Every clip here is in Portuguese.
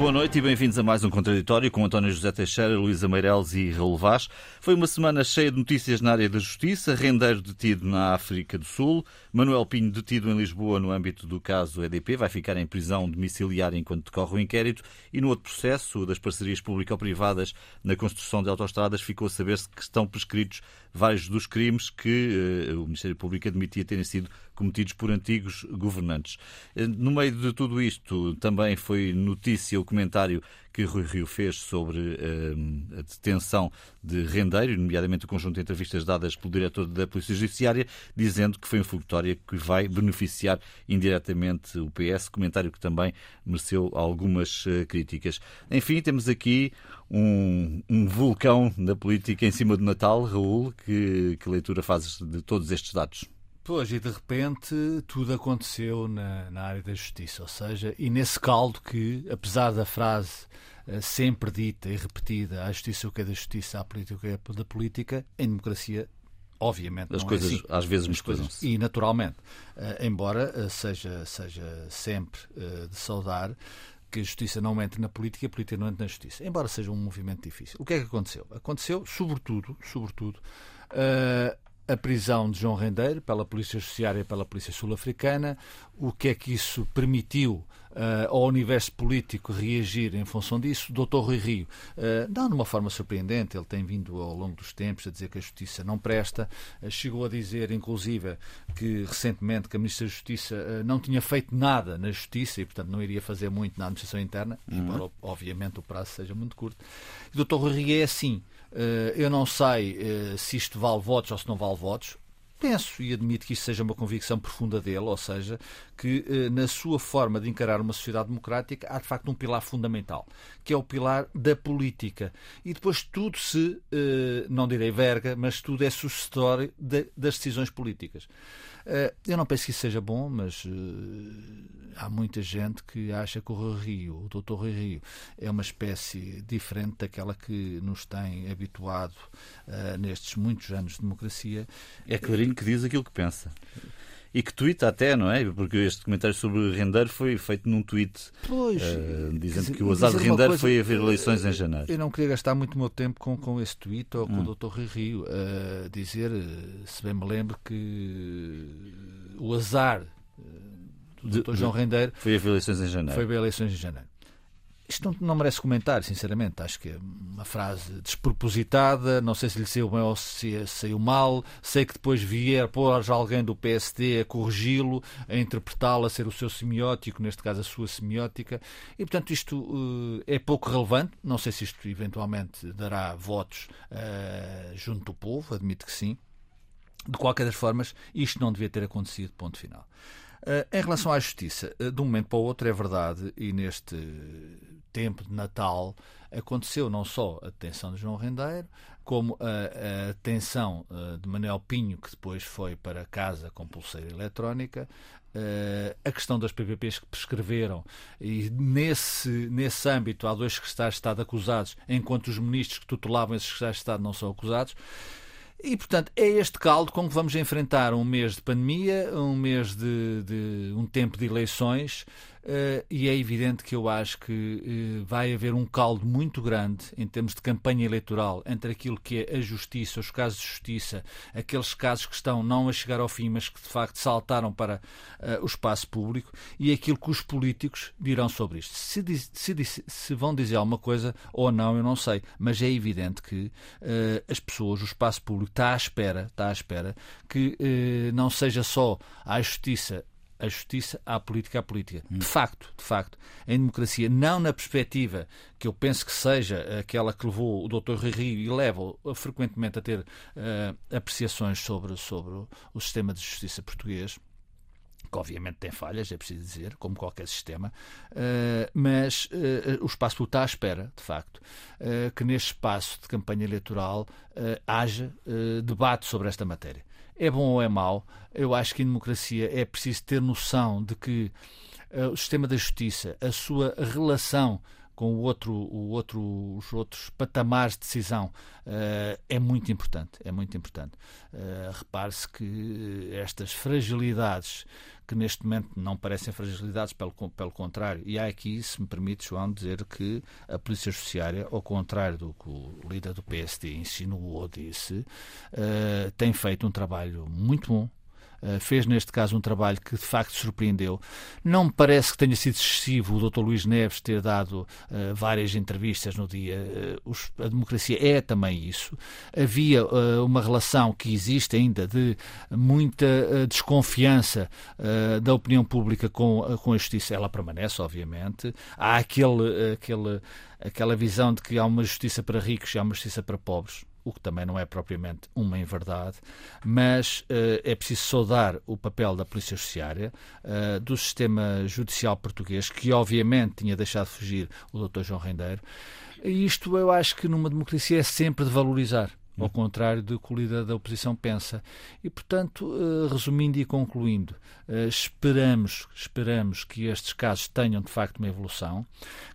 Boa noite e bem-vindos a mais um Contraditório com António José Teixeira, Luísa Meireles e Raul Vaz. Foi uma semana cheia de notícias na área da justiça. Rendeiro detido na África do Sul. Manuel Pinho detido em Lisboa no âmbito do caso EDP. Vai ficar em prisão domiciliar enquanto decorre o inquérito. E no outro processo das parcerias público-privadas na construção de autoestradas ficou a saber-se que estão prescritos vários dos crimes que uh, o Ministério Público admitia terem sido cometidos por antigos governantes. Eh, no meio de tudo isto, também foi notícia o comentário que Rui Rio fez sobre uh, a detenção de Rendeiro, nomeadamente o conjunto de entrevistas dadas pelo diretor da Polícia Judiciária, dizendo que foi uma fogotória que vai beneficiar indiretamente o PS, comentário que também mereceu algumas uh, críticas. Enfim, temos aqui um, um, vulcão da política em cima do Natal, Raul, que, que leitura fazes de todos estes dados? Pois, e de repente tudo aconteceu na, na área da justiça, ou seja, e nesse caldo que, apesar da frase uh, sempre dita e repetida, a justiça o que é da justiça, a política o que é da política, em democracia obviamente as não coisas é assim. às vezes misturam-se e naturalmente uh, embora uh, seja seja sempre uh, de saudar que a justiça não entre na política e a política não entre na justiça embora seja um movimento difícil. O que é que aconteceu? Aconteceu sobretudo sobretudo a prisão de João Rendeiro pela Polícia Judiciária e pela Polícia Sul-Africana, o que é que isso permitiu uh, ao universo político reagir em função disso. Dr. Rui Rio, uh, não de uma forma surpreendente, ele tem vindo ao longo dos tempos a dizer que a justiça não presta, uh, chegou a dizer, inclusive, que recentemente que a Ministra da Justiça não tinha feito nada na justiça e, portanto, não iria fazer muito na administração interna, uhum. embora, obviamente, o prazo seja muito curto. E o Dr. Rui Rio é assim. Eh, eu não sei eh, se isto vale votos ou se não vale votos. Penso e admito que isto seja uma convicção profunda dele, ou seja, que eh, na sua forma de encarar uma sociedade democrática há de facto um pilar fundamental, que é o pilar da política. E depois tudo se, não direi verga, mas tudo é sucessório das decisões políticas. Eu não penso que isso seja bom, mas há muita gente que acha que o Rui Rio, o Dr. Rui Rio, é uma espécie diferente daquela que nos tem habituado uh, nestes muitos anos de democracia. É Clarinho que diz aquilo que pensa. E que twitta até, não é? Porque este comentário sobre Render foi feito num tweet pois, uh, dizendo dizer, que o azar de Render coisa, foi haver eleições em janeiro. Eu não queria gastar muito o meu tempo com, com esse tweet ou com hum. o Dr. Rui Rio. Uh, dizer, se bem me lembro, que o azar do Dr. João Rendeiro. Foi a eleições em janeiro. Foi a eleições em janeiro. Isto não, não, merece comentário, sinceramente. Acho que é uma frase despropositada. Não sei se lhe saiu bem ou se saiu mal. Sei que depois vier pôr alguém do PSD a corrigi-lo, a interpretá-lo, a ser o seu semiótico, neste caso a sua semiótica. E, portanto, isto uh, é pouco relevante. Não sei se isto eventualmente dará votos uh, junto do povo, admito que sim. De qualquer das formas, isto não devia ter acontecido, ponto final. Uh, em relação à justiça, de um momento para o outro é verdade, e neste tempo de Natal aconteceu não só a detenção de João Rendeiro, como a, a detenção uh, de Manuel Pinho, que depois foi para casa com pulseira eletrónica, a questão das PPPs que prescreveram, e nesse, nesse âmbito há dois secretários de Estado acusados, enquanto os ministros que tutelavam esses secretários de Estado não são acusados. E, portanto, é este caldo com que vamos enfrentar um mês de pandemia, um mês de, de um tempo de eleições, Uh, e é evidente que eu acho que uh, vai haver um caldo muito grande em termos de campanha eleitoral entre aquilo que é a justiça, os casos de justiça, aqueles casos que estão não a chegar ao fim, mas que de facto saltaram para uh, o espaço público, e aquilo que os políticos dirão sobre isto. Se, diz, se, diz, se, vão dizer alguma coisa ou não, eu não sei, mas é evidente que as pessoas, o espaço público está à espera, está à espera que não seja só a justiça a justiça à política à política. De facto, de facto, em democracia, não na perspectiva que eu penso que seja aquela que levou o Dr. Rui Rio e leva frequentemente a ter uh, apreciações sobre, sobre o sistema de justiça português que obviamente tem falhas, é preciso dizer, como qualquer sistema, uh, mas uh, o espaço está à espera, de facto, uh, que neste espaço de campanha eleitoral haja debate sobre esta matéria é bom ou é mau. Eu acho que em democracia é preciso ter noção de que uh, o sistema da justiça, a sua relação com o outro, o outro, os outros patamares de decisão uh, é muito importante. É muito importante. Uh, Repare-se que estas fragilidades que neste momento não parecem fragilidades, pelo, pelo contrário. E há aqui, se me permite, João, dizer que a Polícia Judiciária, ao contrário do que o líder do PSD insinuou ou disse, uh, tem feito um trabalho muito bom eh, fez neste caso um trabalho que de facto surpreendeu. Não me parece que tenha sido excessivo o Dr. Luís Neves ter dado uh, várias entrevistas no dia. Uh, os, a democracia é também isso. Havia uh, uma relação que existe ainda de muita desconfiança da opinião pública com, com a justiça. Ela permanece, obviamente. Há aquele, aquele, aquela visão de que há uma justiça para ricos e há uma justiça para pobres o que também não é propriamente uma em verdade, mas uh, é preciso saudar o papel da Polícia Judiciária, uh, do sistema judicial português, que obviamente tinha deixado fugir o Dr. João Rendeiro. E isto eu acho que numa democracia é sempre de valorizar ao contrário do que o líder da oposição pensa. E, portanto, eh, resumindo e concluindo, eh, esperamos, esperamos que estes casos tenham de facto uma evolução,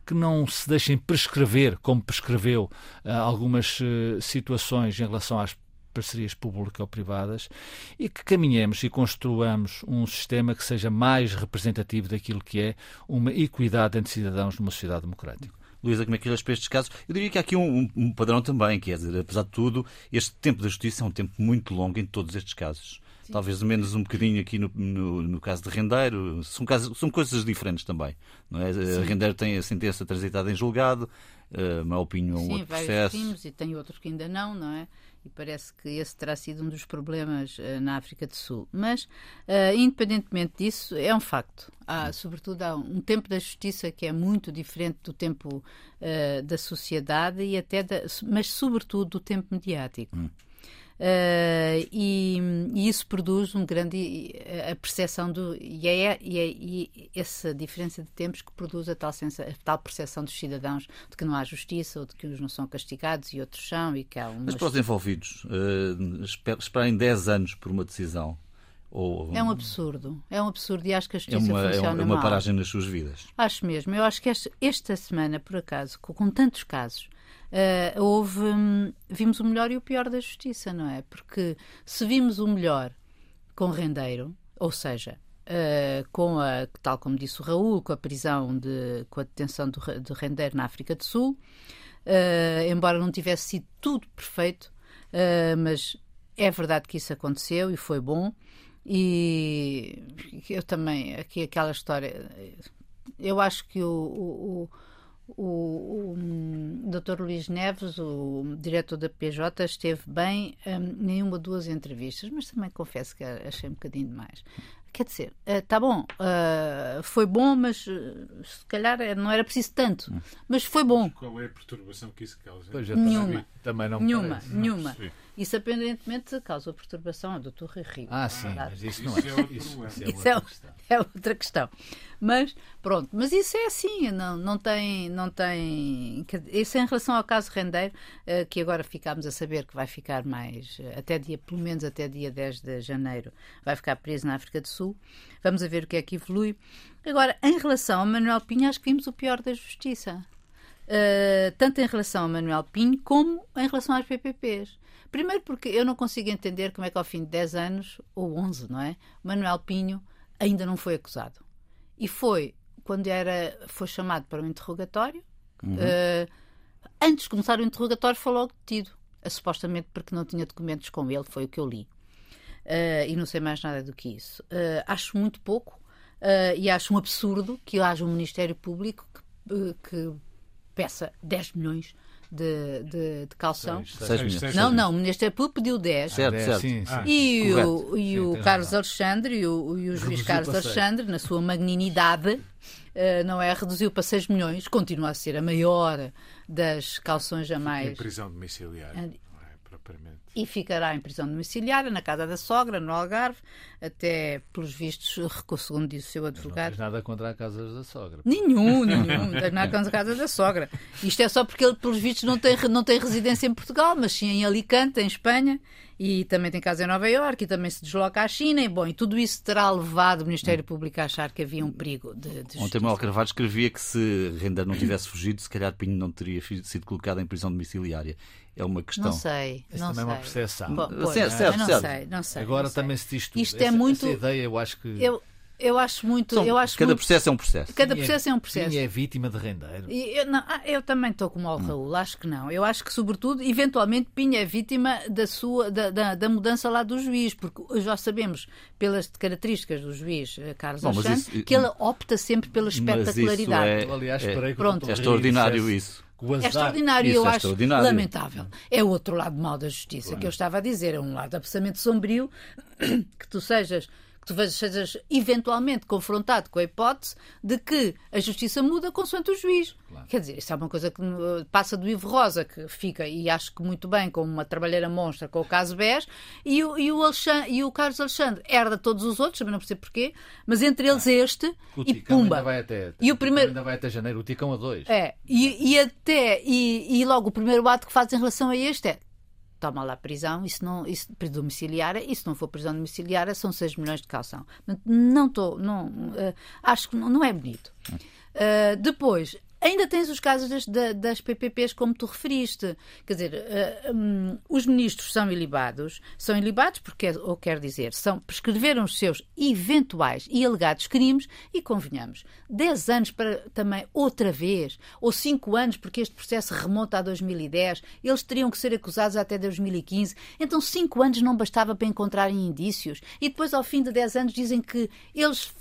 que não se deixem prescrever, como prescreveu eh, algumas situações em relação às parcerias público-privadas e que caminhemos e construamos um sistema que seja mais representativo daquilo que é uma equidade entre cidadãos numa sociedade democrática. Luísa, como é que olhas para estes casos? Eu diria que há aqui um, um, padrão também, que é dizer, apesar de tudo, este tempo da justiça é um tempo muito longo em todos estes casos. Sim. Talvez menos um bocadinho aqui no, no, no, caso de Rendeiro. São, casos, são coisas diferentes também. Não é? Rendeiro tem a sentença transitada em julgado, uh, Malpinho é um Sim, outro processo. Sim, e tem outros que ainda não, não é? E parece que esse terá sido um dos problemas uh, na África do Sul. Mas, uh, independentemente disso, é um facto. Há, sobretudo, há um tempo da justiça que é muito diferente do tempo uh, da sociedade e até, da, mas sobretudo do tempo mediático. Hum. Uh, e, e, isso produz um grande a percepção do e é, e é e essa diferença de tempos que produz a tal, sensa, a tal percepção dos cidadãos de que não há justiça ou de que uns não são castigados e outros são e que há umas... Mas para os envolvidos uh, esperarem 10 anos por uma decisão ou... É um absurdo, é um absurdo e acho que a justiça é uma, funciona é uma paragem nas suas vidas. Acho mesmo, eu acho que esta, esta semana, por acaso, com, com tantos casos, uh, houve, um, vimos o melhor e o pior da justiça, não é? Porque se vimos o melhor com Rendeiro, ou seja, uh, com a, tal como disse o Raul, com a prisão, de, com a detenção de, de Rendeiro na África do Sul, uh, embora não tivesse sido tudo perfeito, mas é verdade que isso aconteceu e foi bom. E eu também, aqui aquela história, eu acho que o, o, o Dr. Luís Neves, o diretor da PJ, esteve bem um, em uma ou duas entrevistas, mas também confesso que achei um bocadinho demais. Quer dizer, está uh, bom, uh, foi bom, mas uh, se calhar não era preciso tanto. Hum. Mas foi bom. Mas qual é a perturbação que isso causa? Pois, nenhuma. Também não nenhuma, parece. nenhuma. Não isso apendentemente causa perturbação ao Dr. Rio. Ah, sim, mas isso não é. Isso, é, isso, isso, é, isso é, outra é, outra questão. Mas, pronto, mas isso é assim, não, não tem. Não tem isso é em relação ao caso Rendeiro, uh, que agora ficámos a saber que vai ficar mais, uh, até dia, pelo menos até dia 10 de janeiro, vai ficar preso na África do Sul. Vamos a ver o que é que evolui. Agora, em relação a Manuel Pinho, acho que vimos o pior da justiça. Uh, tanto em relação a Manuel Pinho como em relação às PPPs. Primeiro porque eu não consigo entender como é que ao fim de 10 anos, ou 11, não é? Manuel Pinho ainda não foi acusado. E foi, quando era, foi chamado para um interrogatório, uhum. uh, antes de começar o interrogatório foi logo detido. Uh, supostamente porque não tinha documentos com ele, foi o que eu li. Uh, e não sei mais nada do que isso. acho muito pouco e acho um absurdo que haja um Ministério Público que, que peça 10 milhões de, de, de calção. Seis, seis, não, não, o Ministério Público pediu 10. Certo, certo. Sim, sim. E, o, e o Carlos Alexandre e o, e o juiz Carlos Alexandre, na sua magnanimidade, Uh, não é? Reduziu para 6 milhões, continua a ser a maior das calções jamais. Em prisão domiciliária, é propriamente. e ficará em prisão domiciliária na casa da sogra, no Algarve, até, pelos vistos, segundo disse o seu advogado. Não tens nada contra as casas da sogra. Nenhum, nenhum. Não tens nada contra a casa da sogra. Isto é só porque ele, pelos vistos, não tem, não tem residência em Portugal, mas sim em Alicante, em Espanha, e também tem casa em Nova Iorque, e também se desloca à China, e bom, e tudo isso terá levado o Ministério Público a achar que havia um perigo de, de Ontem Manuel Carvalho escrevia que se Renda não tivesse fugido, se calhar Pinho não teria sido colocado em prisão domiciliária é uma questão. Não sei. Isso não também sei. é uma percepção. Pois, certo, certo, não, certo. Sei, não sei. Agora não sei. também se diz tudo. Isto é essa, é muito. Essa ideia, eu acho que. Eu, eu acho muito. São, eu acho cada muito... processo é um processo. Cada processo é, é um processo. Quem é vítima de rendeiro? Eu, não, ah, eu também estou como o Raul, acho que não. Eu acho que, sobretudo, eventualmente, Pinha é vítima da, sua, da, da, da mudança lá do juiz, porque já sabemos, pelas características do juiz eh, Carlos Bom, Alexandre, isso, que ele opta sempre pela espetacularidade. É, Aliás, é, Pronto. é extraordinário isso. É extraordinário, Isso eu é acho extraordinário. lamentável. É o outro lado mal da justiça claro. que eu estava a dizer. É um lado absolutamente sombrio que tu sejas que tu sejas eventualmente confrontado com a hipótese de que a justiça muda consoante o juiz. Claro. Quer dizer, isso é uma coisa que passa do Ivo Rosa, que fica, e acho que muito bem, como uma trabalheira monstra com o caso BES, e o, e o, Alexandre, e o Carlos Alexandre herda todos os outros, também não percebo porquê, mas entre eles este o e Pumba. Ainda vai até, e o primeiro ainda vai até janeiro, o Ticão a dois. É, e, e até, e, e logo o primeiro ato que faz em relação a este é toma lá prisão, isso não, isso, domiciliária, e se não for prisão domiciliária, são 6 milhões de calção. Não estou, não, uh, acho que não, não é bonito. Uh, depois, Ainda tens os casos das, das, PPPs, como tu referiste. Quer dizer, uh, um, os ministros são ilibados, são ilibados porque, ou quer dizer, são, prescreveram os seus eventuais e alegados crimes e, convenhamos, 10 anos para também outra vez, ou 5 anos, porque este processo remonta a 2010, eles teriam que ser acusados até 2015. Então, 5 anos não bastava para encontrarem indícios. E depois, ao fim de 10 anos, dizem que eles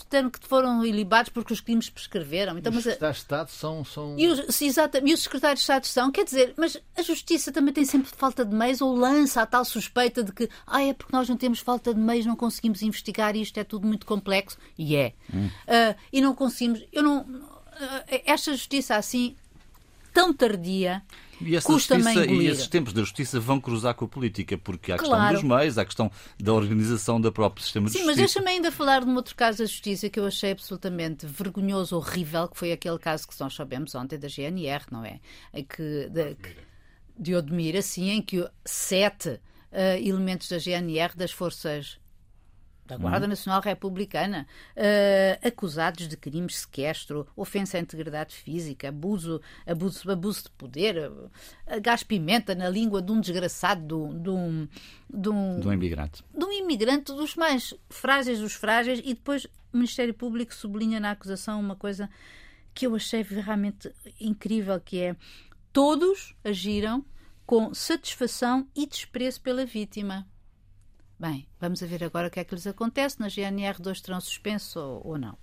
foram ilibados porque os crimes prescreveram. Então, os mas, de Estado são são... E os, exatamente, e os secretários de Estado são, quer dizer, mas a Justiça também tem sempre falta de meios ou lança a tal suspeita de que ah, é porque nós não temos falta de meios, não conseguimos investigar isto é tudo muito complexo. E é. Hum. Uh, e não conseguimos. Eu não. Uh, esta Justiça assim, tão tardia, e, essa justiça, e esses tempos da justiça vão cruzar com a política, porque há a claro. questão dos meios, há a questão da organização do próprio sistema Sim, de justiça. Sim, mas deixa-me ainda falar de um outro caso da justiça que eu achei absolutamente vergonhoso, horrível, que foi aquele caso que nós sabemos ontem da GNR, não é? Que, de, de Odmira, sim, em que sete uh, elementos da GNR, das forças da Guarda uhum. Nacional Republicana, uh, acusados de crimes de sequestro, ofensa à integridade física, abuso, abuso, abuso de poder, uh, gás-pimenta na língua de um desgraçado, de, de, um, de um. De um imigrante. De um imigrante dos mais frágeis dos frágeis, e depois o Ministério Público sublinha na acusação uma coisa que eu achei realmente incrível, que é todos agiram com satisfação e desprezo pela vítima. Bem, vamos ver agora o que é que lhes acontece. Na GNR 2 terão suspenso ou, ou, não.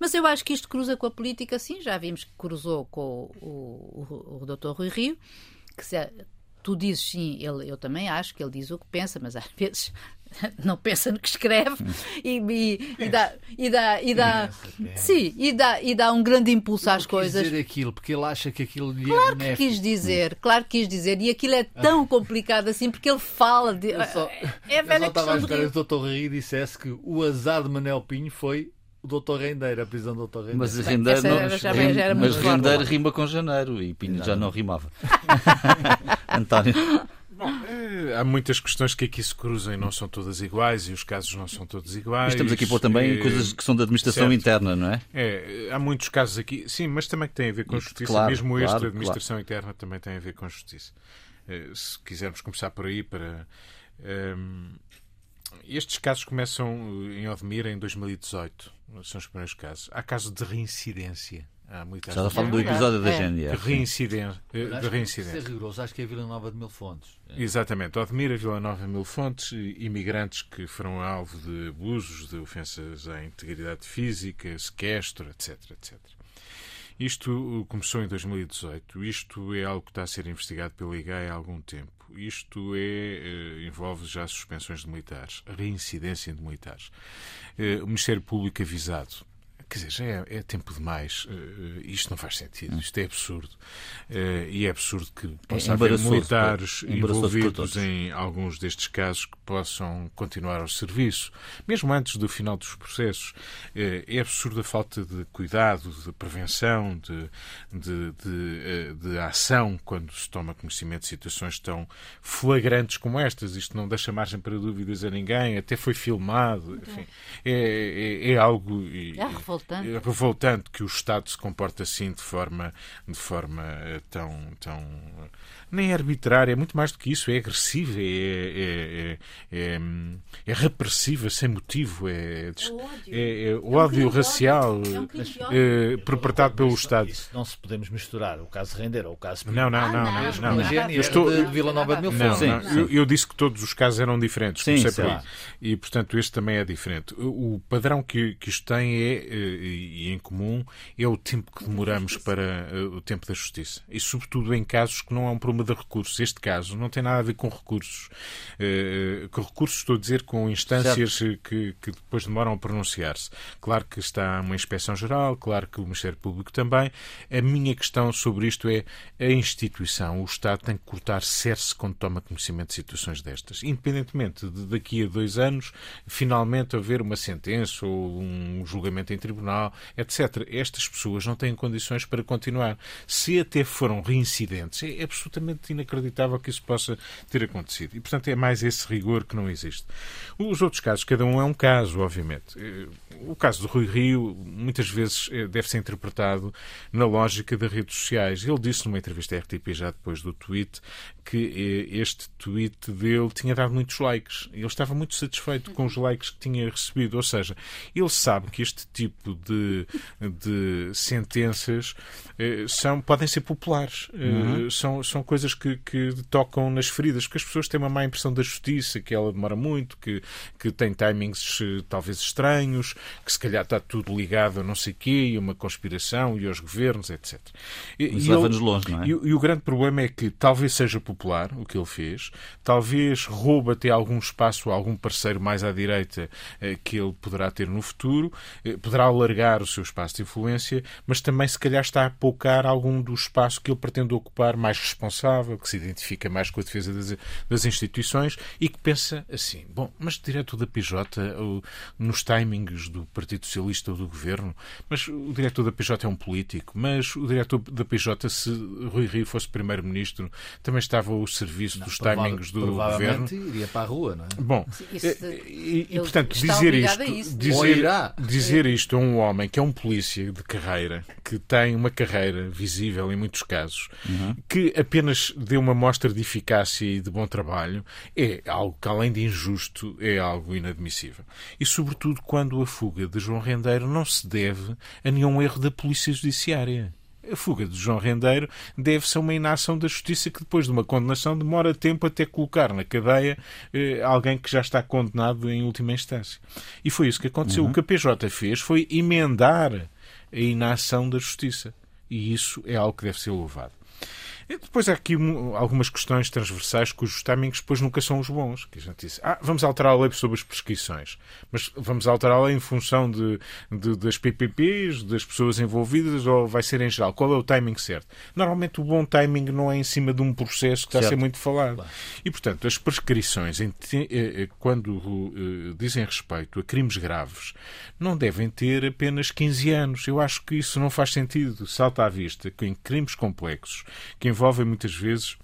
Mas eu acho que isto cruza com a política, sim. Já vimos que cruzou com o, o, o, o Dr. Rui Rio, que se, tu dizes sim, ele, eu também acho que ele diz o que pensa, mas às vezes não pensa no que escreve e, e, e dá e dá e dá sim e dá e dá um grande impulso às coisas dizer aquilo porque ele acha que aquilo lhe claro é que quis dizer claro que quis dizer e aquilo é tão complicado assim porque ele fala de eu só, é a velha eu só estava a esperar que o Dr. Rui dissesse que o azar de Manel Pinho foi o Doutor Rendeiro, a prisão do Doutor Rendeiro. Mas Rendeiro, não, já, já mas Rendeiro rima com janeiro e Pinho já não rimava. António. Bom, é, há muitas questões que aqui se cruzam e não são todas iguais e os casos não são todos iguais. Mas estamos aqui a pôr também é, coisas que são da administração certo. interna, não é? É, há muitos casos aqui, sim, mas também que têm a ver com justiça. Claro, Mesmo claro, este, a administração claro. interna, também tem a ver com justiça. Eh, se quisermos começar por aí, para. Um, ehm, estes casos começam em Odmira em 2018. São os primeiros casos. Há casos de reincidência Há muitas Já falando do episódio da GNR. De reincidência. De reincidência. Ser rigoroso, acho que é Vila Nova de Mil Fontes. É. Exatamente. Odmira, Vila Nova, Mil Fontes, imigrantes que foram alvo de abusos, de ofensas à integridade física, sequestro, etc, etc. Isto começou em 2018. Isto é algo que está a ser investigado pela IGAI há algum tempo. Isto é, eh, envolve já suspensões de militares, reincidência de militares. Eh, o Ministério Público avisado quer dizer, já é, é tempo demais. Uh, isto não faz sentido, isto é absurdo. Uh, e é absurdo que possa é haver militares envolvidos em alguns destes casos que possam continuar ao serviço, mesmo antes do final dos processos. Uh, é absurda a falta de cuidado, de prevenção, de, de, de, de, ação quando se toma conhecimento de situações tão flagrantes como estas. Isto não deixa margem para dúvidas a ninguém, até foi filmado. Enfim, é, é, é algo. É revoltante. É revoltante que o Estado se comporte assim de forma, de forma eh, tão, tão nem é arbitrária, é muito mais do que isso, é agressiva, é, é, é, é repressiva, sem motivo, é, é, é ódio racial é perpetrado pelo Estado. Isso não se podemos misturar o caso Render ou o caso Não, não, não, não. Eu estou de Vila Nova de Mil não, não. Eu, eu, disse que todos os casos eram diferentes, sim, sim. e portanto este também é diferente. O padrão que, que isto tem é, e em comum, é o tempo que demoramos para o tempo da justiça. E sobretudo em casos que não é um problema de recursos. Este caso não tem nada a ver com recursos. Uh, com recursos, estou a dizer, com instâncias que, que, depois demoram a pronunciar-se. Claro que está uma inspeção geral, claro que o Ministério Público também. A minha questão sobre isto é a instituição, o Estado tem que cortar cerce quando toma conhecimento de situações destas. Independentemente de daqui a dois anos finalmente haver uma sentença ou um julgamento em tribunal, etc. Estas pessoas não têm condições para continuar. Se até foram reincidentes, é absolutamente inacreditável que isso possa ter acontecido. E, portanto, é mais esse rigor que não existe. Os outros casos, cada um é um caso, obviamente. Eh, o caso do Rui Rio, muitas vezes, eh, deve ser interpretado na lógica das redes sociais. Ele disse numa entrevista à RTP, já depois do tweet, que eh, este tweet dele tinha dado muitos likes. Ele estava muito satisfeito com os likes que tinha recebido. Ou seja, ele sabe que este tipo de, de sentenças são, podem ser populares. Uhum. São, são coisas coisas que, que tocam nas feridas, porque as pessoas têm uma má impressão da justiça, que ela demora muito, que, que tem timings eh, talvez estranhos, que se calhar está tudo ligado a não sei quê, e uma conspiração, e aos governos, etc. Isso leva-nos longe, não é? E, e, o grande problema é que talvez seja popular o que ele fez, talvez rouba até algum espaço a algum parceiro mais à direita eh, que ele poderá ter no futuro, eh, poderá alargar o seu espaço de influência, mas também se calhar está a poucar algum do espaço que ele pretende ocupar mais responsável responsável, que se identifica mais com a defesa das, das instituições e que pensa assim: bom, mas diretor da PJ, ou, nos timings do Partido Socialista ou do governo, mas o diretor da PJ é um político, mas o diretor da PJ, se Rui Rio fosse primeiro-ministro, também estava ao serviço não, dos timings do governo. iria para a rua, não é? Bom, isso, eh, e, e, portanto, dizer isto, dizer, dizer isto a um homem que é um polícia de carreira, que tem uma carreira visível em muitos casos, uhum. que apenas apenas dê uma mostra de eficácia e de bom trabalho é algo que, além de injusto, é algo inadmissível. E, sobretudo, quando a fuga de João Rendeiro não se deve a nenhum erro da Polícia Judiciária. A fuga de João Rendeiro deve-se a uma inação da justiça que, depois de uma condenação, demora tempo até colocar na cadeia eh, alguém que já está condenado em última instância. E foi isso que aconteceu. Uhum. O que a PJ fez foi emendar a inação da justiça. E isso é algo que deve ser louvado. E depois há aqui algumas questões transversais cujos timings depois nunca são os bons. Que a gente disse, ah, vamos alterar a lei sobre as prescrições, mas vamos alterá-la em função de, de, das PPPs, das pessoas envolvidas, ou vai ser em geral? Qual é o timing certo? Normalmente o bom timing não é em cima de um processo que está certo. a ser muito falado. Claro. E, portanto, as prescrições, eh, eh, quando eh, dizem respeito a crimes graves, não devem ter apenas 15 anos. Eu acho que isso não faz sentido. Salta à vista que em crimes complexos, que envolvem muitas vezes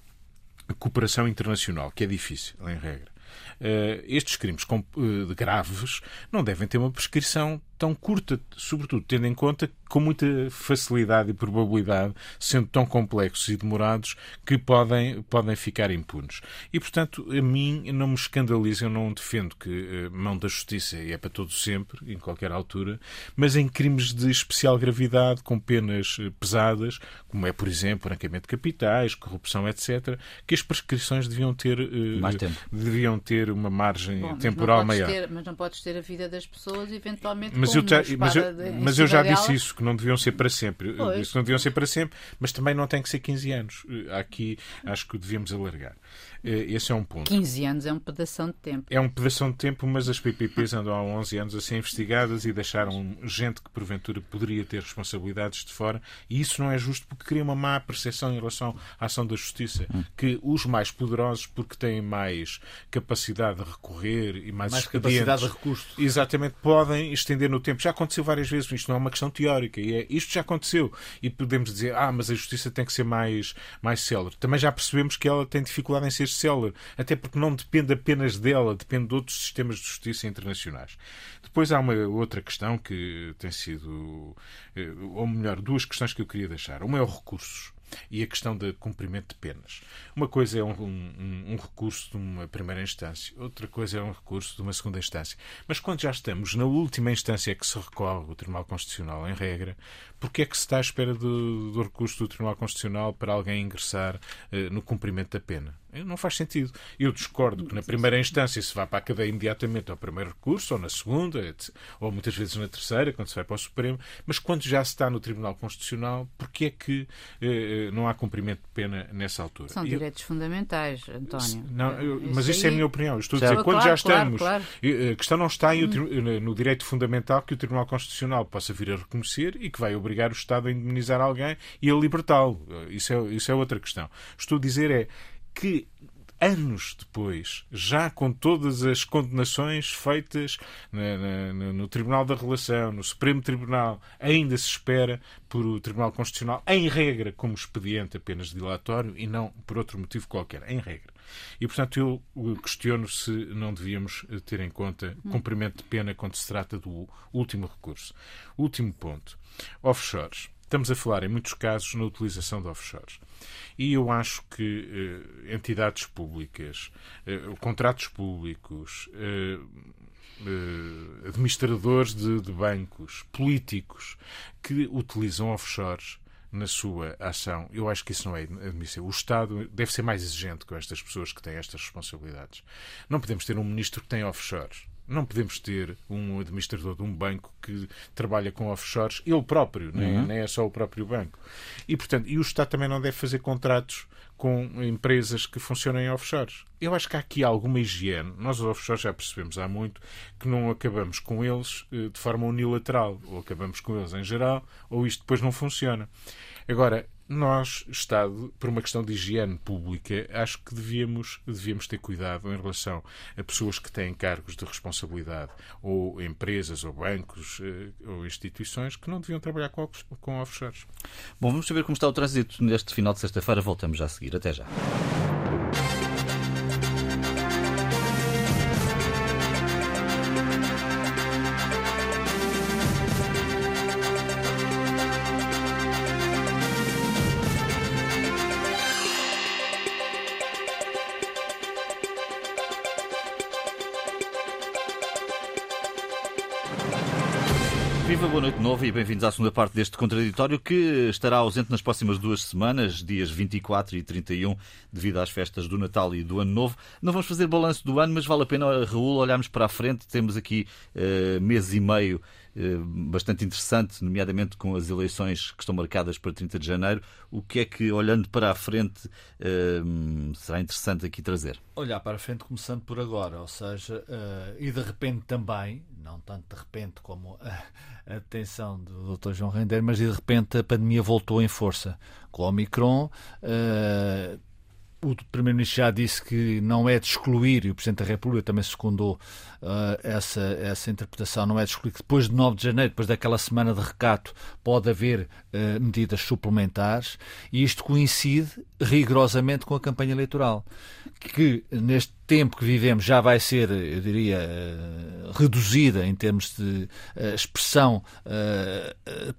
cooperação internacional, que é difícil, em regra. Uh, estes crimes uh, graves não devem ter uma prescrição tão curta, sobretudo tendo em conta que com muita facilidade e probabilidade, sendo tão complexos e demorados, que podem, podem ficar impunes. E, portanto, a mim não me escandaliza, eu não defendo que a mão da justiça é para todo sempre, em qualquer altura, mas em crimes de especial gravidade, com penas eh, pesadas, como é, por exemplo, arrancamento de capitais, corrupção, etc., que as prescrições deviam ter, eh, Mais tempo. deviam ter uma margem Bom, temporal maior. Ter, mas não podes ter a vida das pessoas, eventualmente, mas mas eu, mas eu, mas eu já disse isso, que não deviam ser para sempre. Que não deviam ser para sempre, mas também não tem que ser 15 anos. Eh, aqui acho que devíamos alargar. Eh, esse é um ponto. 15 anos é um pedação de tempo. É um pedação de tempo, mas as PPPs andam há 11 anos a ser investigadas e deixaram gente que porventura poderia ter responsabilidades de fora. E isso não é justo porque cria uma má percepção em relação à ação da justiça. Hum. Que os mais poderosos, porque têm mais capacidade de recorrer e mais, mais capacidade de recurso. Exatamente, podem estender no tempo. Já aconteceu várias vezes, isto não é uma questão teórica. E é, isto já aconteceu. E podemos dizer, ah, mas a justiça tem que ser mais, mais célere. Também já percebemos que ela tem dificuldade em ser Seller, até porque não depende apenas dela, depende de outros sistemas de justiça internacionais. Depois há uma outra questão que tem sido, eh, ou melhor, duas questões que eu queria deixar. Uma é o recursos e a questão do cumprimento de penas. Uma coisa é um, um, um, recurso de uma primeira instância, outra coisa é um recurso de uma segunda instância. Mas quando já estamos na última instância que se recorre o Tribunal Constitucional, em regra, porque é que se está à espera do, do recurso do Tribunal Constitucional para alguém ingressar uh, no cumprimento da pena? Não faz sentido. Eu discordo que na primeira instância se vá para a cadeia imediatamente ao primeiro recurso, ou na segunda, ou muitas vezes na terceira, quando se vai para o Supremo, mas quando já se está no Tribunal Constitucional, porque é que eh, não há cumprimento de pena nessa altura? São direitos fundamentais, António. Não, eu, mas isso é a minha opinião. Eu estou a dizer, quando claro, já estamos, claro, claro. a questão não está hum. no direito fundamental que o Tribunal Constitucional possa vir a reconhecer e que vai obrigar o Estado a indemnizar alguém e a libertá-lo. Isso é, isso é outra questão. Estou a dizer é que anos depois, já com todas as condenações feitas na, na, no Tribunal da Relação, no Supremo Tribunal, ainda se espera por o Tribunal Constitucional, em regra, como expediente apenas dilatório e não por outro motivo qualquer, em regra. E, portanto, eu questiono se não devíamos ter em conta cumprimento de pena quando se trata do último recurso. Último ponto. Offshores. Estamos a falar, em muitos casos, na utilização de offshores. E eu acho que eh, entidades públicas, eh, contratos públicos, eh, administradores de, de bancos, políticos que utilizam offshores na sua ação. Eu acho que isso não é admissível. O Estado deve ser mais exigente com estas pessoas que têm estas responsabilidades. Não podemos ter um ministro que tem offshores. Não podemos ter um administrador de um banco que trabalha com offshores, ele próprio, nem, uhum. nem é só o próprio banco. E, portanto, e o Estado também não deve fazer contratos com empresas que funcionam em offshores. Eu acho que há aqui alguma higiene. Nós, os offshores, já percebemos há muito que não acabamos com eles eh, de forma unilateral. Ou acabamos com eles em geral, ou isto depois não funciona. Agora, nós, Estado, por uma questão de higiene pública, acho que devíamos, devíamos ter cuidado em relação a pessoas que têm cargos de responsabilidade, ou empresas, ou bancos, eh, ou instituições que não deviam trabalhar com, com offshores. Bom, vamos saber como está o trânsito neste final de sexta-feira. Voltamos já a seguir. Até já. E bem-vindos à segunda parte deste contraditório que estará ausente nas próximas duas semanas, dias 24 e 31, devido às festas do Natal e do Ano Novo. Não vamos fazer balanço do ano, mas vale a pena, Raul, olharmos para a frente. Temos aqui uh, mês e meio bastante interessante, nomeadamente com as eleições que estão marcadas para 30 de janeiro. O que é que, olhando para a frente, uh, será interessante aqui trazer? Olhar para a frente começando por agora, ou seja, e de repente também, não tanto de repente como a atenção do Dr. João Rendeiro, mas de repente a pandemia voltou em força. Com o Omicron, o Primeiro-Ministro já disse que não é de excluir, e o Presidente da República também secundou uh, essa, essa interpretação, não é de excluir que depois de 9 de janeiro, depois daquela semana de recato, pode haver uh, medidas suplementares, e isto coincide rigorosamente com a campanha eleitoral, que neste tempo que vivemos já vai ser, eu diria, uh, reduzida em termos de uh, expressão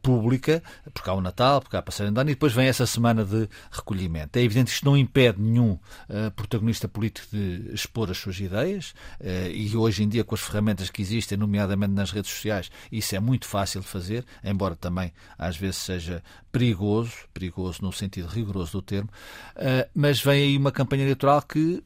pública, porque há o Natal, porque há a passagem de ano, e depois vem essa semana de recolhimento. É evidente que isto não impede nenhum protagonista político de expor as suas ideias, e hoje em dia, com as ferramentas que existem, nomeadamente nas redes sociais, isso é muito fácil de fazer, embora também às vezes seja perigoso, perigoso no sentido rigoroso do termo, mas vem aí uma campanha eleitoral que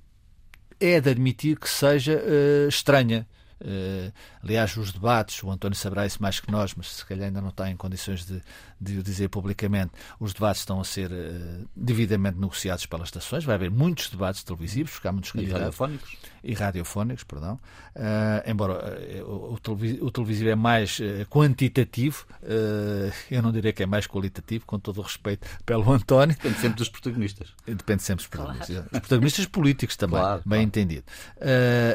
é de admitir que seja uh, estranha. Uh, aliás, os debates, o António saberá isso mais que nós, mas se calhar ainda não está em condições de, de o dizer publicamente, os debates estão a ser uh, devidamente negociados pelas estações. Vai haver muitos debates televisivos, porque há muitos candidatos. E radiofónicos. E radiofónicos, perdão. Uh, embora o, o, televisivo é mais quantitativo, eu não diria que é mais qualitativo, com todo o respeito pelo António. Depende sempre dos protagonistas. Depende sempre dos protagonistas. Claro. Os protagonistas políticos também, claro, bem claro. entendido.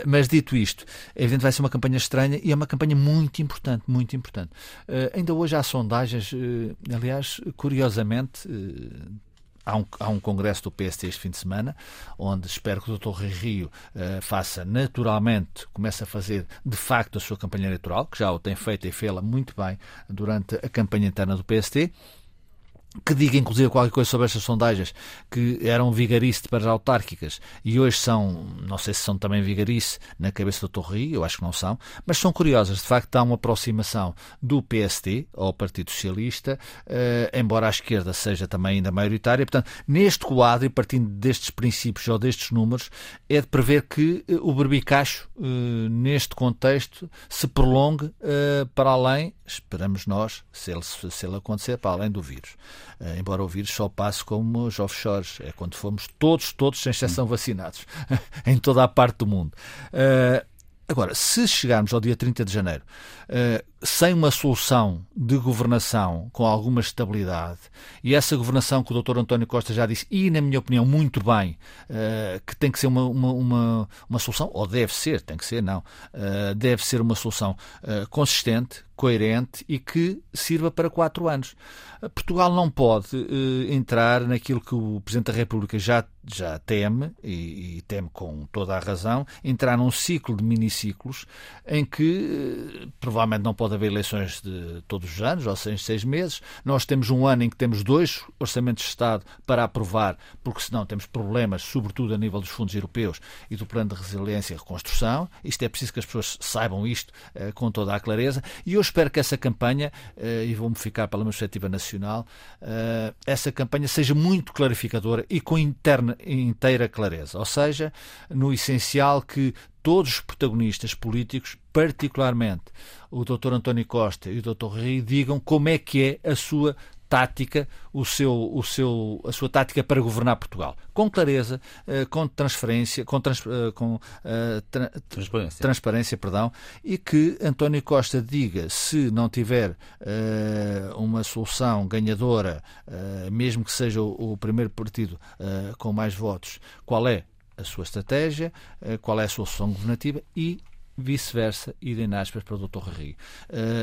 mas dito isto, é evidente vai ser uma campanha estranha e é uma campanha muito importante, muito importante. Uh, ainda hoje há sondagens, uh, aliás, curiosamente, uh, há um, há um congresso do PST este fim de semana, onde espero que o Dr. Rui Rio faça naturalmente, comece a fazer de facto a sua campanha eleitoral, que já o tem feito e fê-la muito bem durante a campanha interna do PST que diga inclusive qualquer coisa sobre estas sondagens que eram vigarice para as autárquicas e hoje são, não sei se são também vigarice na cabeça do Torri, eu acho que não são, mas são curiosas. De facto, há uma aproximação do PST ao Partido Socialista, eh, embora a esquerda seja também ainda maioritária. Portanto, neste quadro e partindo destes princípios ou destes números, é de prever que eh, o berbicacho, eh, neste contexto, se prolongue eh, para além, esperamos nós, se ele, se ele acontecer, para além do vírus. Uh, embora o vírus só passe como os offshores, é quando fomos todos, todos, sem exceção, vacinados, em toda a parte do mundo. Uh, agora, se chegarmos ao dia 30 de janeiro uh, sem uma solução de governação com alguma estabilidade, e essa governação que o Dr. António Costa já disse, e na minha opinião muito bem, uh, que tem que ser uma, uma, uma, uma, solução, ou deve ser, tem que ser, não, uh, deve ser uma solução consistente, coerente e que sirva para quatro anos. Portugal não pode uh, entrar naquilo que o Presidente da República já, já teme, e, e, teme com toda a razão, entrar num ciclo de miniciclos em que uh, provavelmente não pode haver eleições de todos os anos, ou seis, seis meses. Nós temos um ano em que temos dois orçamentos de Estado para aprovar, porque senão temos problemas, sobretudo a nível dos fundos europeus e do Plano de Resiliência e Reconstrução. Isto é preciso que as pessoas saibam isto uh, com toda a clareza. E eu espero que essa campanha, uh, e vou-me ficar pela minha perspectiva nacional, uh, essa campanha seja muito clarificadora e com interna, inteira clareza. Ou seja, no essencial que todos os protagonistas políticos, particularmente o Dr. António Costa e o Dr. Rui, digam como é que é a sua tática, o seu, o seu, a sua tática para governar Portugal. Com clareza, eh, com transferência, com, trans, eh, com uh, tra, transparência. transparência, perdão, e que António Costa diga se não tiver uh, uma solução ganhadora, uh, mesmo que seja o, o primeiro partido com mais votos, qual é a sua estratégia, qual é a sua solução governativa e vice-versa, idem aspas para o Dr. Rui.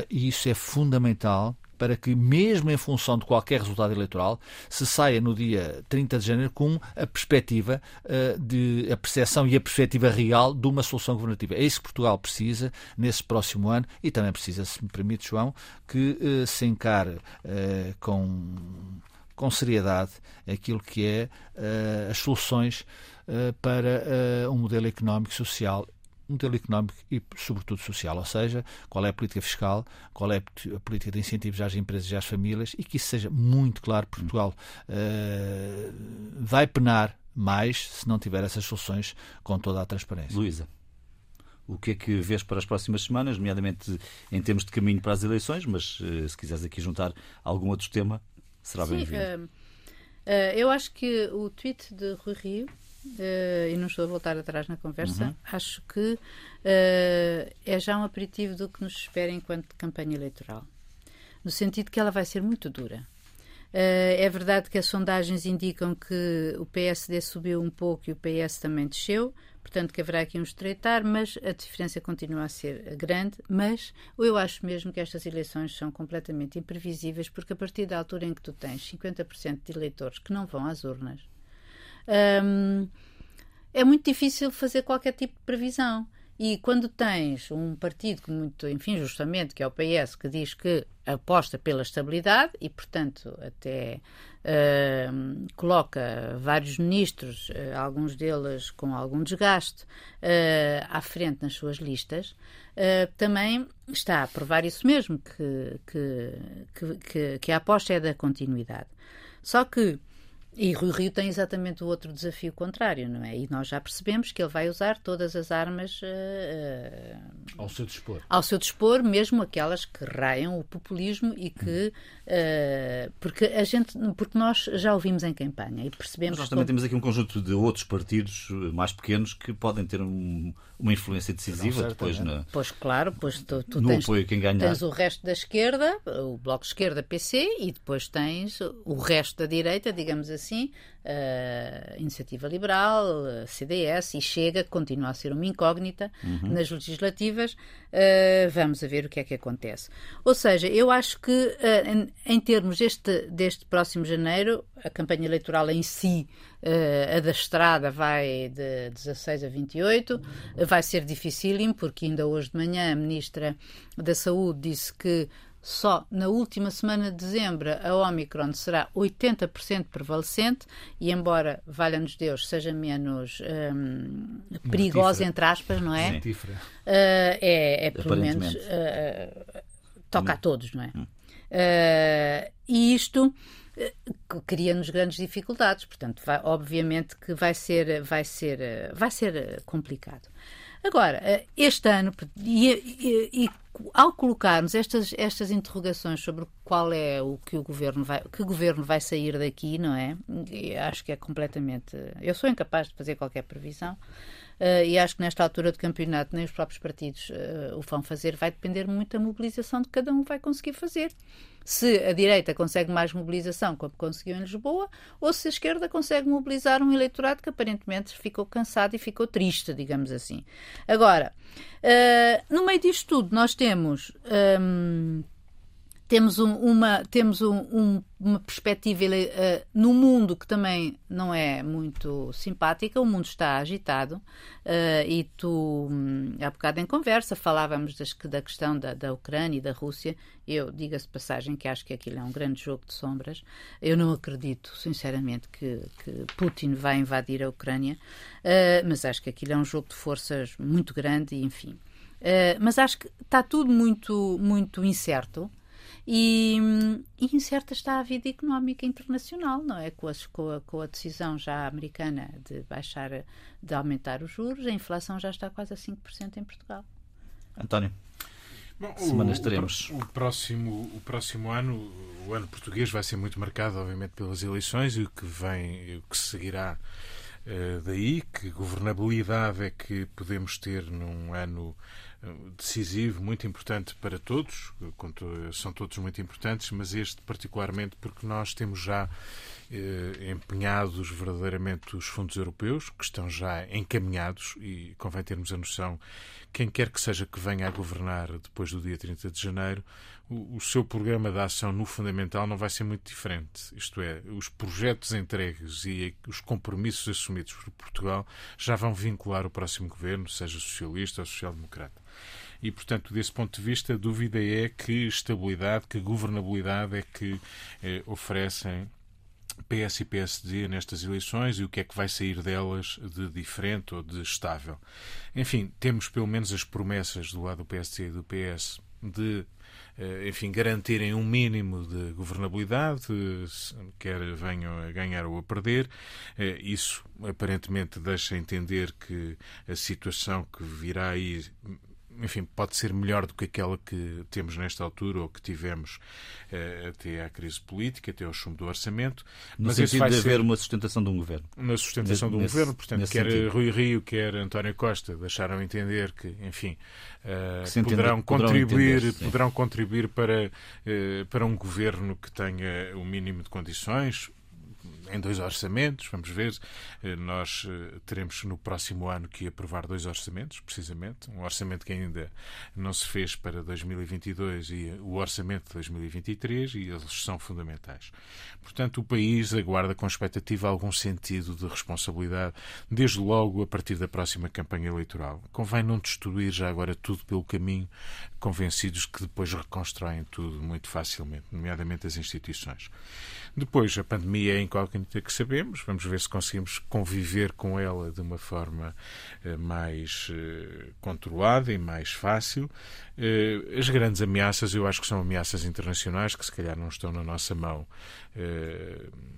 e isso é fundamental para que, mesmo em função de qualquer resultado eleitoral, se saia no dia 30 de janeiro com a perspectiva uh, de a percepção e a perspectiva real de uma solução governativa. É isso que Portugal precisa nesse próximo ano e também precisa, se me permite, João, que se encare com, com seriedade aquilo que é as soluções para um modelo económico social modelo económico e, sobretudo, social, ou seja, qual é a política fiscal, qual é a política de incentivos às empresas e às famílias e que isso seja muito claro. Portugal uh, vai penar mais se não tiver essas soluções com toda a transparência. Luísa. O que é que vês para as próximas semanas, nomeadamente em termos de caminho para as eleições, mas uh, se quiseres aqui juntar algum outro tema, será bem-vindo. Uh, eu acho que o tweet de Rui Rio uh, e não estou a voltar atrás na conversa, uhum. acho que uh, é já um aperitivo do que nos espera enquanto campanha eleitoral. No sentido que ela vai ser muito dura. É verdade que as sondagens indicam que o PSD subiu um pouco e o PS também desceu, portanto que haverá aqui um estreitar, mas a diferença continua a ser grande. Mas eu acho mesmo que estas eleições são completamente imprevisíveis, porque a partir da altura em que tu tens 50% de eleitores que não vão às urnas, um, é muito difícil fazer qualquer tipo de previsão. E quando tens um partido que muito, enfim, justamente, que é o PS, que diz que aposta pela estabilidade e, portanto, até uh, coloca vários ministros, uh, alguns deles com algum desgaste, uh, à frente nas suas listas, também está a provar isso mesmo, que, que, que, que, a aposta é da continuidade. Só que E Rui Rio tem exatamente o outro desafio contrário, não é? E nós já percebemos que ele vai usar todas as armas uh, ao seu dispor. Ao seu dispor, mesmo aquelas que raiam o populismo e que uh, porque a gente, porque nós já ouvimos em campanha e percebemos. Mas nós também temos aqui um conjunto de outros partidos mais pequenos que podem ter um, uma influência decisiva depois na. Pois claro, pois tu, tu no tens, apoio a quem ganhar. tens o resto da esquerda, o bloco esquerda PC e depois tens o resto da direita, digamos assim a Iniciativa Liberal, a CDS e Chega, continua a ser uma incógnita uhum. nas legislativas. Uh, vamos a ver o que é que acontece. Ou seja, eu acho que uh, em, em, termos deste, deste próximo janeiro, a campanha eleitoral em si, uh, a da estrada, vai de 16 a 28, vai ser dificílimo, porque ainda hoje de manhã a Ministra da Saúde disse que só na última semana de dezembro a Omicron será 80% prevalecente e embora, valha-nos Deus, seja menos um, perigosa, entre aspas, não é? Uh, é, é pelo menos uh, toca a todos, não é? Uh, e isto cria-nos grandes dificuldades, portanto, vai, obviamente que vai ser, vai ser, vai ser complicado. Agora, este ano, e, e, e ao colocarmos estas, estas interrogações sobre qual é o que o governo vai, que governo vai sair daqui, não é? acho que é completamente. Eu sou incapaz de fazer qualquer previsão. Uh, e acho que nesta altura do campeonato nem os próprios partidos uh, o vão fazer, vai depender muito da mobilização de cada um vai conseguir fazer. Se a direita consegue mais mobilização, como conseguiu em Lisboa, ou se a esquerda consegue mobilizar um eleitorado que aparentemente ficou cansado e ficou triste, digamos assim. Agora, uh, no meio disto tudo, nós temos. Um, temos, um, uma, temos um, um, uma perspectiva uh, no mundo que também não é muito simpática. O mundo está agitado uh, e tu, um, há bocado em conversa, falávamos das, da questão da, da Ucrânia e da Rússia. Eu, diga-se passagem, que acho que aquilo é um grande jogo de sombras. Eu não acredito, sinceramente, que, que Putin vai invadir a Ucrânia, uh, mas acho que aquilo é um jogo de forças muito grande enfim. mas acho que está tudo muito, muito incerto. E, e incerta está a vida económica internacional, não é? Com a, com, a, com a, decisão já americana de baixar, de aumentar os juros, a inflação já está quase a 5% em Portugal. António. Bom, semanas teremos. O, o, próximo, o próximo ano, o ano português, vai ser muito marcado, obviamente, pelas eleições e o que vem, o que seguirá uh, daí, que governabilidade é que podemos ter num ano decisivo, muito importante para todos, são todos muito importantes, mas este particularmente porque nós temos já eh, empenhados verdadeiramente os fundos europeus, que estão já encaminhados, e convém termos a noção, quem quer que seja que venha a governar depois do dia 30 de janeiro, o, o seu programa de ação no fundamental não vai ser muito diferente. Isto é, os projetos entregues e os compromissos assumidos por Portugal já vão vincular o próximo governo, seja socialista ou social-democrata. E, portanto, desse ponto de vista, a dúvida é que estabilidade, que governabilidade é que eh, oferecem PS e PSD nestas eleições e o que é que vai sair delas de diferente ou de estável. Enfim, temos pelo menos as promessas do lado do PSD e do PS de eh, enfim, garantirem um mínimo de governabilidade, quer venham a ganhar ou a perder. Eh, isso aparentemente deixa entender que a situação que virá aí enfim, pode ser melhor do que aquela que temos nesta altura ou que tivemos uh, até à crise política, até ao chumbo do orçamento. No mas sentido de haver uma sustentação de um governo. Uma sustentação de um nesse, governo, portanto, quer sentido. Rui Rio, quer António Costa deixaram entender que, enfim, uh, poderão, contribuir, entender, poderão contribuir para, uh, para um governo que tenha o mínimo de condições, em dois orçamentos, vamos ver. Eh, nós eh, teremos no próximo ano que aprovar dois orçamentos, precisamente. Um orçamento que ainda não se fez para 2022 e o orçamento de 2023, e eles são fundamentais. Portanto, o país aguarda com expectativa algum sentido de responsabilidade, desde logo a partir da próxima campanha eleitoral. Convém não destruir já agora tudo pelo caminho, convencidos que depois reconstroem tudo muito facilmente, nomeadamente as instituições. Depois, a pandemia é incógnita que sabemos, vamos ver se conseguimos conviver com ela de uma forma eh, mais eh, controlada e mais fácil. Eh, as grandes ameaças, eu acho que são ameaças internacionais que se calhar não estão na nossa mão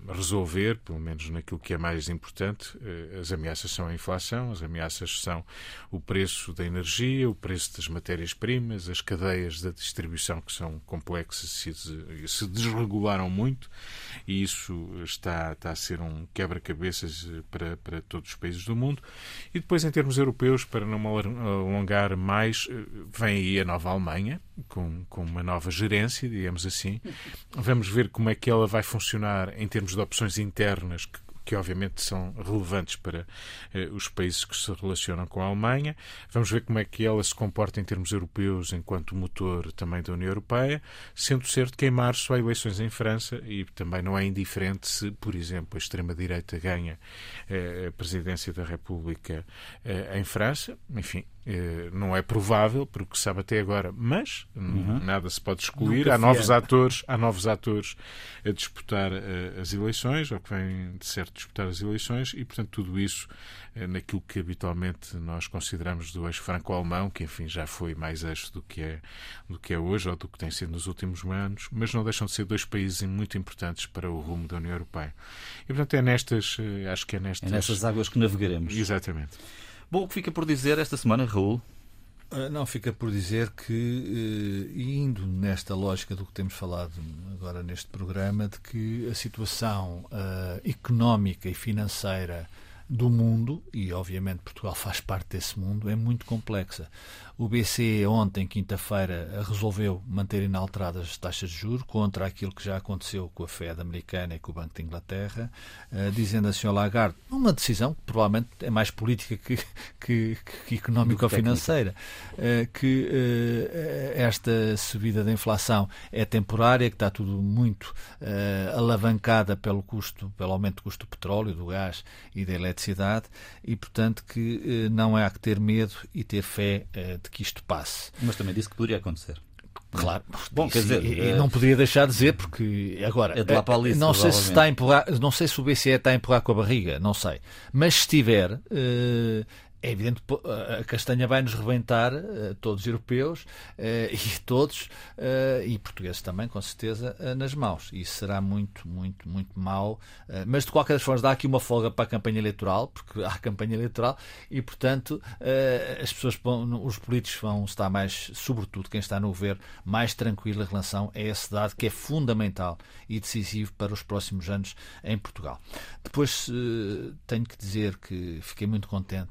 resolver, pelo menos naquilo que é mais importante. As ameaças são a inflação, as ameaças são o preço da energia, o preço das matérias-primas, as cadeias da distribuição que são complexas e se desregularam muito e isso está, está a ser um quebra-cabeças eh, para, para todos os países do mundo. E depois, em termos europeus, para não alongar mais, eh, vem aí a nova Alemanha, com, com uma nova gerência, digamos assim. Vamos ver como é que ela vai funcionar em termos de opções internas que que obviamente são relevantes para eh, os países que se relacionam com a Alemanha. Vamos ver como é que ela se comporta em termos europeus enquanto motor também da União Europeia, sendo certo que em março há eleições em França e também não é indiferente se, por exemplo, a extrema-direita ganha eh, a presidência da República eh, em França. Enfim, não é provável, porque sabe até agora, mas uhum. nada se pode excluir. há novos atores, há novos atores a disputar uh, as eleições, ou que vêm de certo disputar as eleições, e portanto tudo isso uh, naquilo que habitualmente nós consideramos do eixo franco-alemão, que enfim já foi mais eixo do que é do que é hoje ou do que tem sido nos últimos anos, mas não deixam de ser dois países muito importantes para o rumo da União Europeia. E portanto é nestas, acho que é nestas, é nestas águas que navegaremos. Exatamente. Bom, o que fica por dizer esta semana, Raul? Ah, não, fica por dizer que, eh, indo nesta lógica do que temos falado agora neste programa, de que a situação uh, económica e financeira do mundo, e obviamente Portugal faz parte desse mundo, é muito complexa. O BCE ontem, quinta-feira, resolveu manter inalteradas as taxas de juros contra aquilo que já aconteceu com a Fed americana e com o Banco de Inglaterra, uh, dizendo a Sr. Lagarde, uma decisão que provavelmente é mais política que, que, que económica ou financeira, uh, que uh, esta subida da inflação é temporária, que está tudo muito alavancada pelo custo, pelo aumento do custo do petróleo, do gás e da eletricidade, e portanto que não há que ter medo e ter fé de que isto passe. Mas também disse que poderia acontecer. Claro. Bom, quer dizer, e, é... não poderia deixar de dizer porque agora é não sei se está a empurrar, não sei se o BCE está a empurrar com a barriga, não sei. Mas se estiver, é evidente a castanha vai nos rebentar, eh, todos europeus eh, e todos, eh, e portugueses também, com certeza, nas mãos. Isso será muito, muito, muito mau. Mas, de qualquer forma, dá aqui uma folga para a campanha eleitoral, porque há campanha eleitoral, e, portanto, as pessoas, os políticos vão estar mais, sobretudo quem está no governo, mais tranquilo em relação a esse dado que é fundamental e decisivo para os próximos anos em Portugal. Depois, tenho que dizer que fiquei muito contente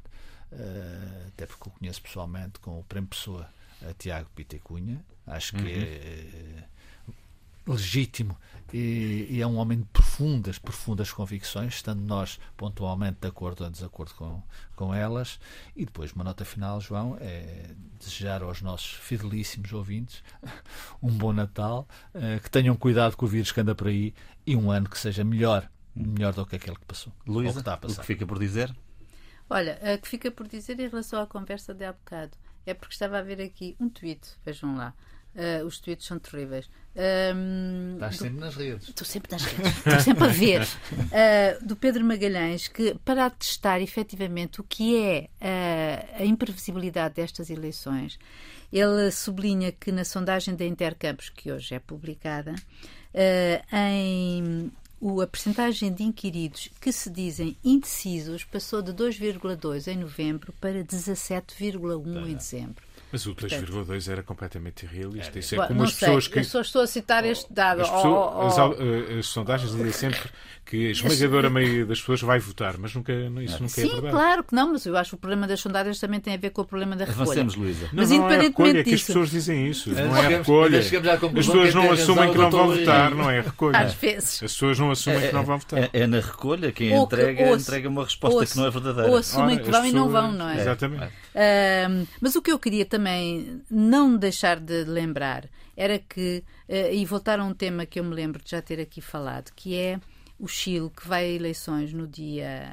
até porque o conheço pessoalmente, com o Prêmio Pessoa Tiago Pitecunha. Acho que uhum. é uh, legítimo e, e, é um homem de profundas, profundas convicções, estando nós pontualmente de acordo ou desacordo com, com elas. E depois, uma nota final, João, é desejar aos nossos fidelíssimos ouvintes um bom Natal, que tenham cuidado com o vírus que anda por aí e um ano que seja melhor, melhor do que aquele que passou. Luísa, o que fica por dizer? Olha, a que fica por dizer em relação à conversa de há bocado é porque estava a ver aqui um tweet, vejam lá. Uh, os tweets são terríveis. Um, Estás do... sempre nas redes. Estou sempre nas redes, estou sempre a ver. Uh, do Pedro Magalhães, que para testar efetivamente o que é uh, a imprevisibilidade destas eleições, ele sublinha que na sondagem da Intercampos, que hoje é publicada, em o, a percentagem de inquiridos que se dizem indecisos passou de 2,2 em novembro para 17,1 em dezembro. Mas o 2,2 era completamente irrealista. Isso é Bom, como as pessoas sei, que. Eu só estou a citar este dado. As, pessoas, oh, oh, as, oh. as, sondagens dizem sempre que a esmagadora maioria das pessoas vai votar, mas nunca, isso nunca Sim, é verdade. Sim, claro que não, mas eu acho que o problema das sondagens também tem a ver com o problema da recolha. Avancemos, Luísa. Mas não, independentemente não é a recolha, disso. É que as pessoas dizem isso. Não é a recolha. As pessoas não assumem que não vão votar, não é a recolha. Às vezes. As pessoas não assumem que não vão votar. É, é na recolha quem entrega, entrega uma resposta que não é verdadeira. Ou assumem que vão e não vão, não é? Exatamente. Mas o que eu queria também não deixar de lembrar era que, uh, e voltar a um tema que eu me lembro de já ter aqui falado, que é o Chile, que vai a eleições no dia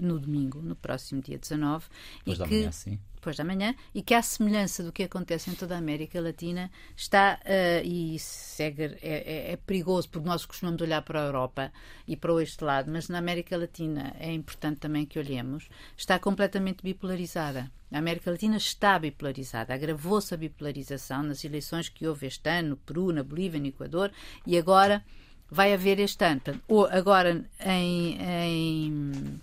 no domingo, no próximo dia 19, Depois e que manhã, depois da manhã, e que, à semelhança do que acontece em toda a América Latina, está, uh, e segue, é, é, é, perigoso, porque nós costumamos olhar para a Europa e para este lado, mas na América Latina é importante também que olhemos, está completamente bipolarizada. A América Latina está bipolarizada, agravou-se a bipolarização nas eleições que houve este ano, no Peru, na Bolívia, no Equador, e agora vai haver este ano. Portanto, agora em, em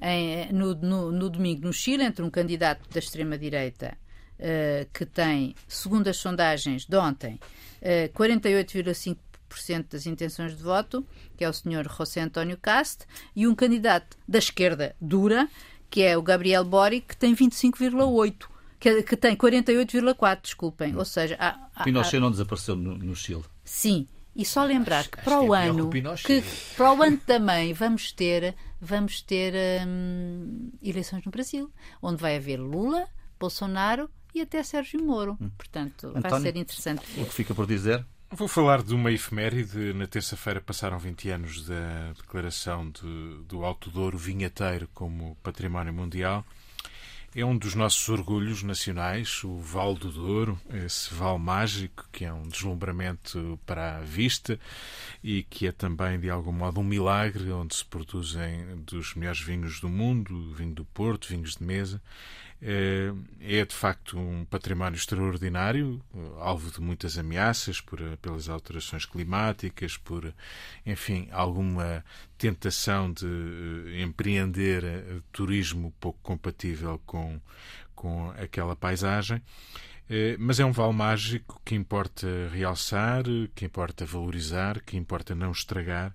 em, no, no, no, domingo no Chile entre um candidato da extrema-direita uh, que tem, segundo as sondagens de ontem, uh, 48,5% das intenções de voto, que é o senhor José António Cast, e um candidato da esquerda dura, que é o Gabriel Boric, que tem 25,8%. Que, que tem 48,4%, desculpem. Ou seja, há, há, Pinochet não desapareceu no, no Chile. Sim, e só lembrar acho, que para o é ano que para o ano também vamos ter vamos ter hum, eleições no Brasil, onde vai haver Lula, Bolsonaro e até Sérgio Moro. Hum. Portanto, António, vai ser interessante. O que fica por dizer? Vou falar de uma efeméride. Na terça-feira passaram 20 anos da declaração de, do Alto Douro vinheteiro como património mundial. É um dos nossos orgulhos nacionais, o Val do Douro, esse val mágico que é um deslumbramento para a vista e que é também, de algum modo, um milagre onde se produzem dos melhores vinhos do mundo, vinho do Porto, vinhos de mesa. É, é de facto um património extraordinário, alvo de muitas ameaças por, pelas alterações climáticas, por, enfim, alguma tentação de eh, empreender eh, turismo pouco compatível com, com aquela paisagem. Eh, mas é um vale mágico que importa realçar, que importa valorizar, que importa não estragar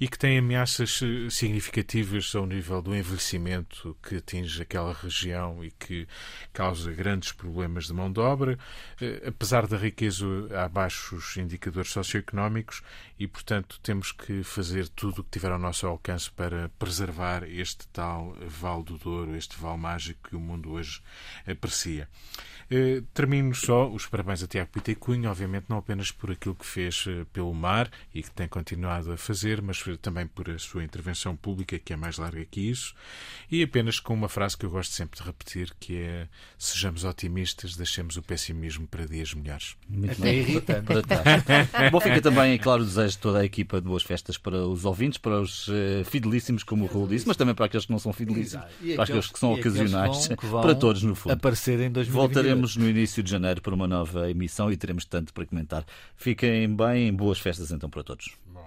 e que tem ameaças eh, significativas ao nível do envelhecimento que atinge aquela região e que causa grandes problemas de mão de obra, eh, apesar da riqueza há baixos indicadores socioeconómicos e, portanto, temos que fazer tudo o que tiver ao nosso alcance para preservar este tal Vale do Douro, este vale mágico que o mundo hoje aprecia. Termino só os parabéns a Tiago Pita e Cunha, obviamente não apenas por aquilo que fez eh, pelo mar e que tem continuado a fazer, mas também por a sua intervenção pública, que é mais larga que isso, e apenas com uma frase que eu gosto sempre de repetir, que é sejamos otimistas, deixemos o pessimismo para dias melhores. Muito bem irritante. Bom, fica também, claro, desejo de toda a equipa de boas festas para os ouvintes, para os uh, fidelíssimos, como o Raul disse, mas também para aqueles que não são fidelíssimos, para aqueles que são ocasionais, que vão, para todos, no fundo. Aparecer em 2022. Voltaremos no início de janeiro para uma nova emissão e teremos tanto para comentar. Fiquem bem, boas festas então para todos. Bom.